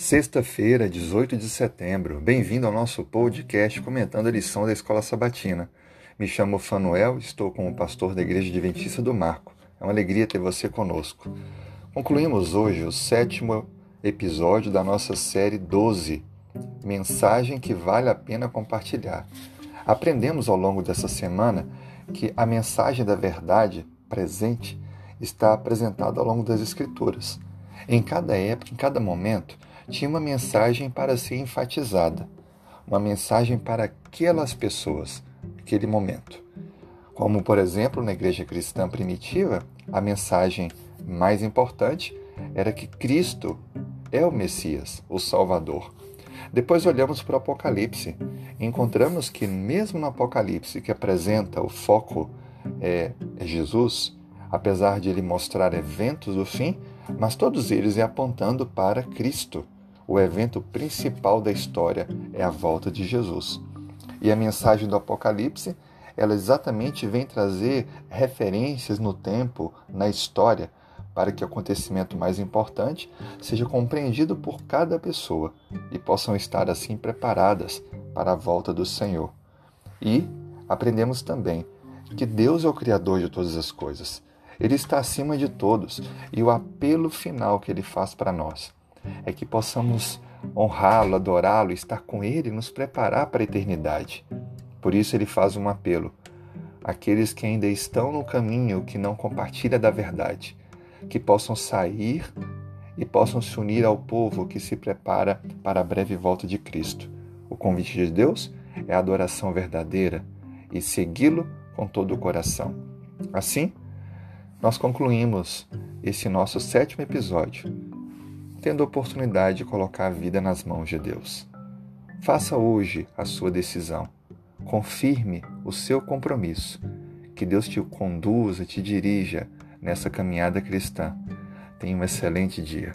Sexta-feira, 18 de setembro. Bem-vindo ao nosso podcast comentando a lição da Escola Sabatina. Me chamo Fanuel, estou como pastor da Igreja Adventista do Marco. É uma alegria ter você conosco. Concluímos hoje o sétimo episódio da nossa série 12, Mensagem que vale a pena compartilhar. Aprendemos ao longo dessa semana que a mensagem da verdade presente está apresentada ao longo das Escrituras. Em cada época, em cada momento, tinha uma mensagem para ser enfatizada, uma mensagem para aquelas pessoas, naquele momento. Como, por exemplo, na igreja cristã primitiva, a mensagem mais importante era que Cristo é o Messias, o Salvador. Depois olhamos para o Apocalipse encontramos que, mesmo no Apocalipse, que apresenta o foco é, é Jesus, apesar de ele mostrar eventos do fim, mas todos eles é apontando para Cristo o evento principal da história é a volta de Jesus. E a mensagem do Apocalipse, ela exatamente vem trazer referências no tempo, na história, para que o acontecimento mais importante seja compreendido por cada pessoa e possam estar assim preparadas para a volta do Senhor. E aprendemos também que Deus é o Criador de todas as coisas. Ele está acima de todos e o apelo final que ele faz para nós é que possamos honrá-lo, adorá-lo, estar com ele, nos preparar para a eternidade. Por isso ele faz um apelo àqueles que ainda estão no caminho, que não compartilha da verdade, que possam sair e possam se unir ao povo que se prepara para a breve volta de Cristo. O convite de Deus é a adoração verdadeira e segui-lo com todo o coração. Assim, nós concluímos esse nosso sétimo episódio tendo a oportunidade de colocar a vida nas mãos de Deus. Faça hoje a sua decisão. Confirme o seu compromisso. Que Deus te conduza, te dirija nessa caminhada cristã. Tenha um excelente dia.